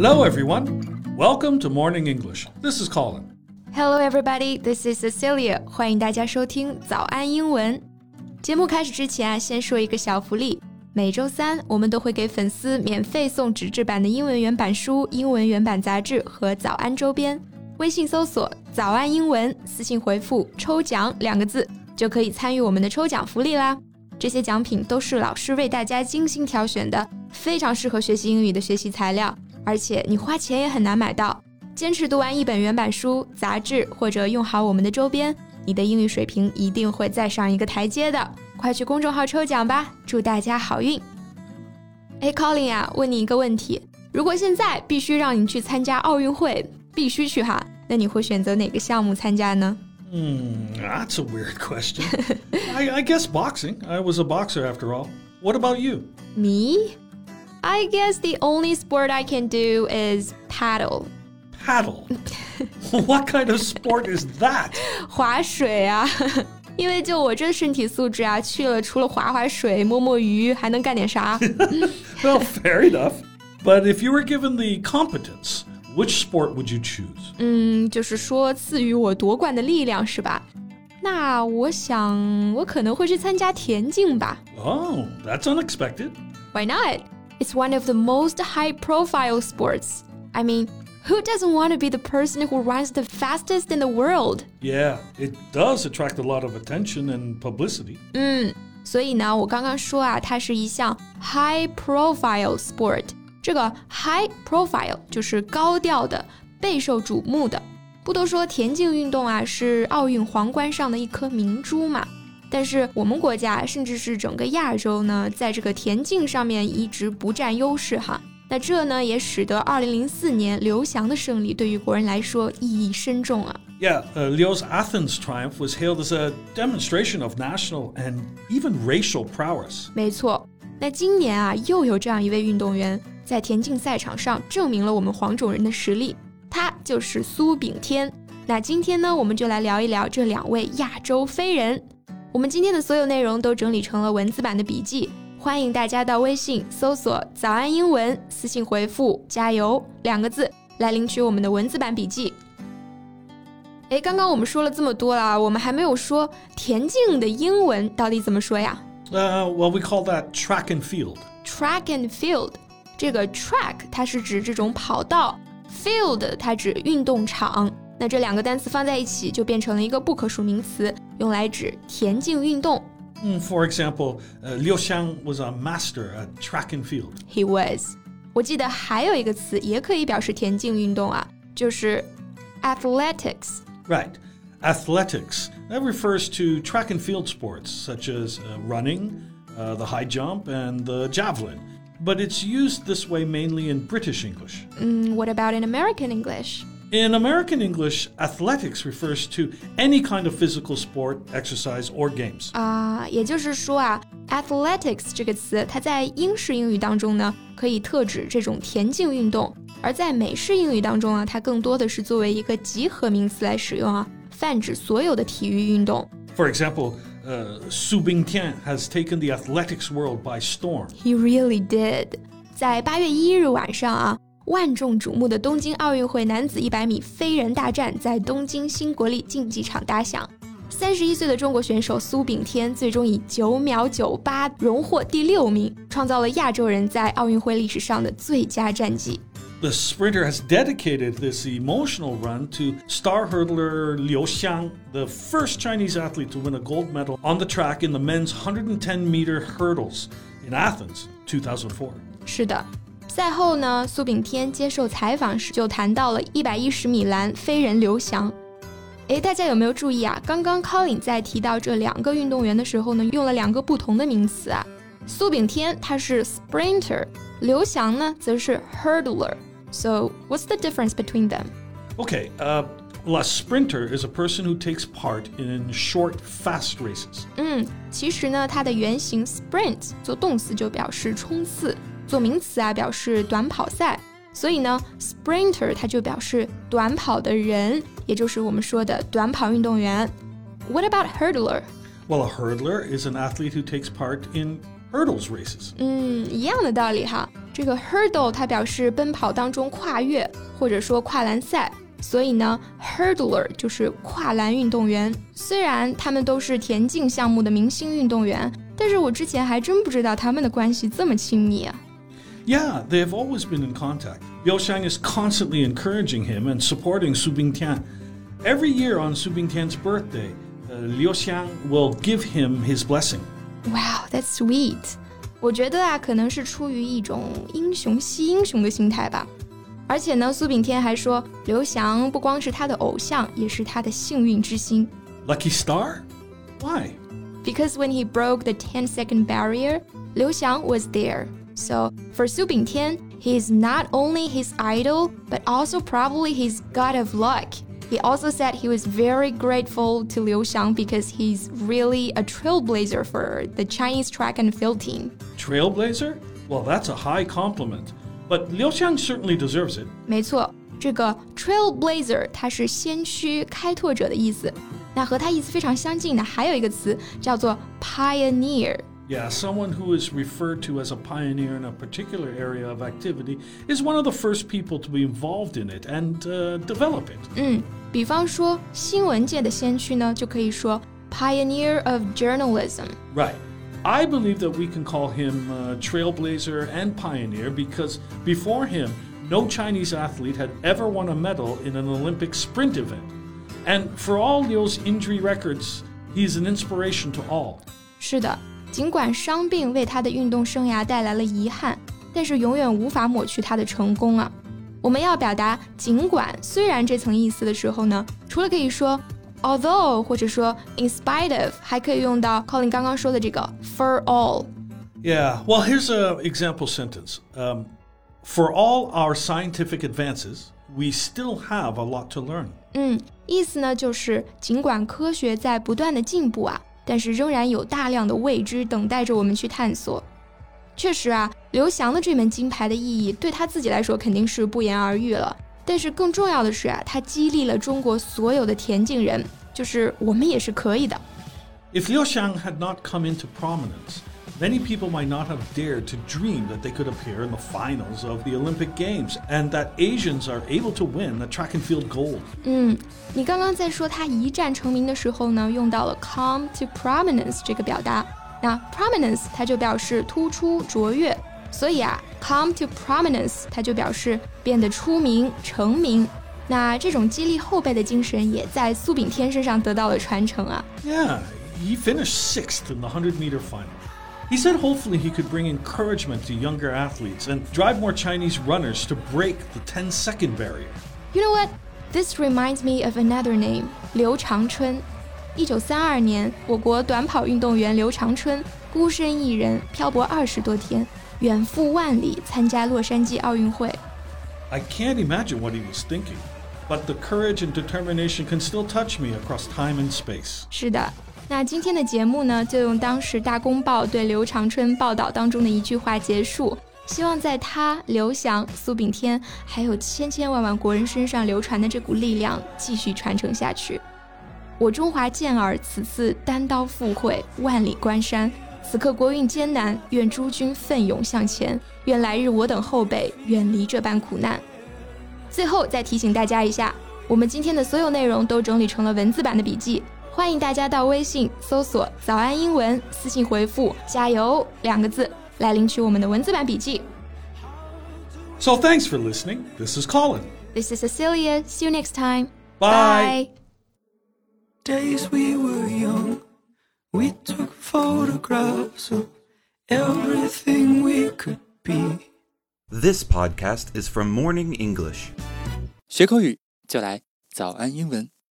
Hello, everyone. Welcome to Morning English. This is Colin. Hello, everybody. This is Cecilia. 欢迎大家收听早安英文。节目开始之前啊，先说一个小福利。每周三，我们都会给粉丝免费送纸质版的英文原版书、英文原版杂志和早安周边。微信搜索“早安英文”，私信回复“抽奖”两个字，就可以参与我们的抽奖福利啦。这些奖品都是老师为大家精心挑选的，非常适合学习英语的学习材料， 而且你花钱也很难买到。坚持读完一本原版书、杂志，或者用好我们的周边，你的英语水平一定会再上一个台阶的。快去公众号抽奖吧，祝大家好运！哎，Colin 啊，问你一个问题：如果现在必须让你去参加奥运会，必须去哈，那你会选择哪个项目参加呢？Hmm, that's a weird question. I, I guess boxing. I was a boxer after all. What about you? Me? I guess the only sport I can do is paddle. Paddle. what kind of sport is that? 划水啊。因为就我这身体素质啊，去了除了划划水、摸摸鱼，还能干点啥？Well, fair enough. But if you were given the competence, which sport would you choose? 嗯，就是说赐予我夺冠的力量是吧？那我想我可能会去参加田径吧。Oh, that's unexpected. Why not? It's one of the most high-profile sports. I mean, who doesn't want to be the person who runs the fastest in the world? Yeah, it does attract a lot of attention and publicity. 嗯，所以呢，我刚刚说啊，它是一项 high-profile sport。这个 high profile 就是高调的、备受瞩目的。不都说田径运动啊是奥运皇冠上的一颗明珠嘛？ 但是我们国家甚至是整个亚洲呢，在这个田径上面一直不占优势哈。那这呢也使得2004年刘翔的胜利对于国人来说意义深重啊。Yeah, uh, Leo's Athens triumph was hailed as a demonstration of national and even racial prowess. 没错，那今年啊又有这样一位运动员。在田径赛场上证明了我们黄种人的实力，他就是苏炳添。那今天呢，我们就来聊一聊这两位亚洲飞人。我们今天的所有内容都整理成了文字版的笔记，欢迎大家到微信搜索“早安英文”，私信回复“加油”两个字来领取我们的文字版笔记。哎，刚刚我们说了这么多了，我们还没有说田径的英文到底怎么说呀？呃，Well, we call that track and field. Track and field. 这个 track 它是指这种跑道，field 它指运动场。那这两个单词放在一起就变成了一个不可数名词，用来指田径运动。Mm, for example, uh, Liu Xiang was a master at track and field. He was. 我记得还有一个词也可以表示田径运动啊，就是 athletics. Right. Athletics. That refers to track and field sports such as uh, running, uh, the high jump, and the javelin but it's used this way mainly in British English. Mm, what about in American English? In American English, athletics refers to any kind of physical sport, exercise, or games. 啊，也就是说啊，athletics 这个词，它在英式英语当中呢，可以特指这种田径运动；而在美式英语当中啊，它更多的是作为一个集合名词来使用啊，泛指所有的体育运动。For example. Uh, Su Bingtian has taken the athletics world by storm. He really did. 在八月一日晚上啊， 万众瞩目的东京奥运会男子一百米飞人大战在东京新国立竞技场打响。三十一岁的中国选手苏炳添最终以九秒九八荣获第六名，创造了亚洲人在奥运会历史上的最佳战绩。the sprinter has dedicated this emotional run to star hurdler Liu Xiang, the first Chinese athlete to win a gold medal on the track in the men's 110 meter hurdles in Athens 2004. 是的。 赛后呢，苏炳添接受采访时就谈到了一百一十米栏飞人刘翔。诶，大家有没有注意啊？刚刚 Colin 在提到这两个运动员的时候呢，用了两个不同的名词啊。苏炳添他是 sprinter，刘翔呢则是 hurdler。so, what's the difference between them? Okay, uh, a sprinter is a person who takes part in short, fast races. 嗯，其实呢，它的原型 sprint 做动词就表示冲刺， 做名词啊表示短跑赛。所以呢，sprinter 它就表示短跑的人，也就是我们说的短跑运动员。What about hurdler? Well, a hurdler is an athlete who takes part in hurdles races. 嗯，一样的道理哈。 这个 hurdle 它表示奔跑当中跨越，或者说跨栏赛。所以呢，hurdler 就是跨栏运动员。虽然他们都是田径项目的明星运动员，但是我之前还真不知道他们的关系这么亲密啊。 yeah, they have always been in contact. Liu Xiang is constantly encouraging him and supporting Su Bingtian. Every year on Su Bingtian's birthday, uh, Liu Xiang will give him his blessing. Wow, that's sweet. 我觉得啊，可能是出于一种英雄惜英雄的心态吧。而且呢，苏炳添还说，刘翔不光是他的偶像，也是他的幸运之星。Lucky star? Why? Because when he broke the 10 second barrier, Liu Xiang was there. So for Su Bingtian, he is not only his idol, but also probably his god of luck. He also said he was very grateful to Liu Xiang because he's really a trailblazer for the Chinese track and field team. Trailblazer? Well, that's a high compliment. But Liu Xiang certainly deserves it. 没错，这个 trailblazer 它是先驱、开拓者的意思。那和它意思非常相近的还有一个词叫做 pioneer。 Yeah, someone who is referred to as a pioneer in a particular area of activity is one of the first people to be involved in it and uh, develop it. 嗯，比方说新闻界的先驱呢，就可以说 pioneer of journalism。Right. I believe that we can call him a trailblazer and pioneer because before him, no Chinese athlete had ever won a medal in an Olympic sprint event. And for all Liu's injury records, he's an inspiration to all. 是的， 尽管伤病为他的运动生涯带来了遗憾，但是永远无法抹去他的成功啊！我们要表达“尽管”“虽然”这层意思的时候呢，除了可以说 although 或者说 in spite of，还可以用到 Colin 刚刚说的这个 for all。Yeah, well, here's an example sentence. Um, for all our scientific advances, we still have a lot to learn. 嗯，意思呢就是尽管科学在不断的进步啊， 但是仍然有大量的未知等待着我们去探索。确实啊，刘翔的这门金牌的意义对他自己来说肯定是不言而喻了。但是更重要的是啊，他激励了中国所有的田径人，就是我们也是可以的。If Liu Xiang had not come into prominence, many people might not have dared to dream that they could appear in the finals of the Olympic Games and that Asians are able to win the track and field gold. 嗯，你刚刚在说他一战成名的时候呢，用到了 come to prominence 这个表达。那 prominence 它就表示突出、卓越。所以啊，come to prominence，它就表示变得出名、成名。那这种激励后辈的精神，也在苏炳添身上得到了传承啊。Yeah, he finished sixth in the 100 meter final. He said hopefully he could bring encouragement to younger athletes and drive more Chinese runners to break the 10 second barrier. You know what? This reminds me of another name, 刘长春。一九三二年，我国短跑运动员刘长春孤身一人漂泊二十多天。远赴万里参加洛杉矶奥运会。I can't imagine what he was thinking, but the courage and determination can still touch me across time and space. 是的， 那今天的节目呢，就用当时《大公报》对刘长春报道当中的一句话结束。希望在他、刘翔、苏炳添，还有千千万万国人身上流传的这股力量继续传承下去。我中华健儿此次单刀赴会，万里关山。此刻国运艰难，愿诸君奋勇向前，愿来日我等后辈远离这般苦难。最后再提醒大家一下，我们今天的所有内容都整理成了文字版的笔记，欢迎大家到微信搜索“早安英文”，私信回复“加油”两个字来领取我们的文字版笔记。So thanks for listening. This is Colin. This is Cecilia. See you next time. Bye. Days we were young. We took photographs of everything we could be. This podcast is from Morning English. 学口语就来早安英文。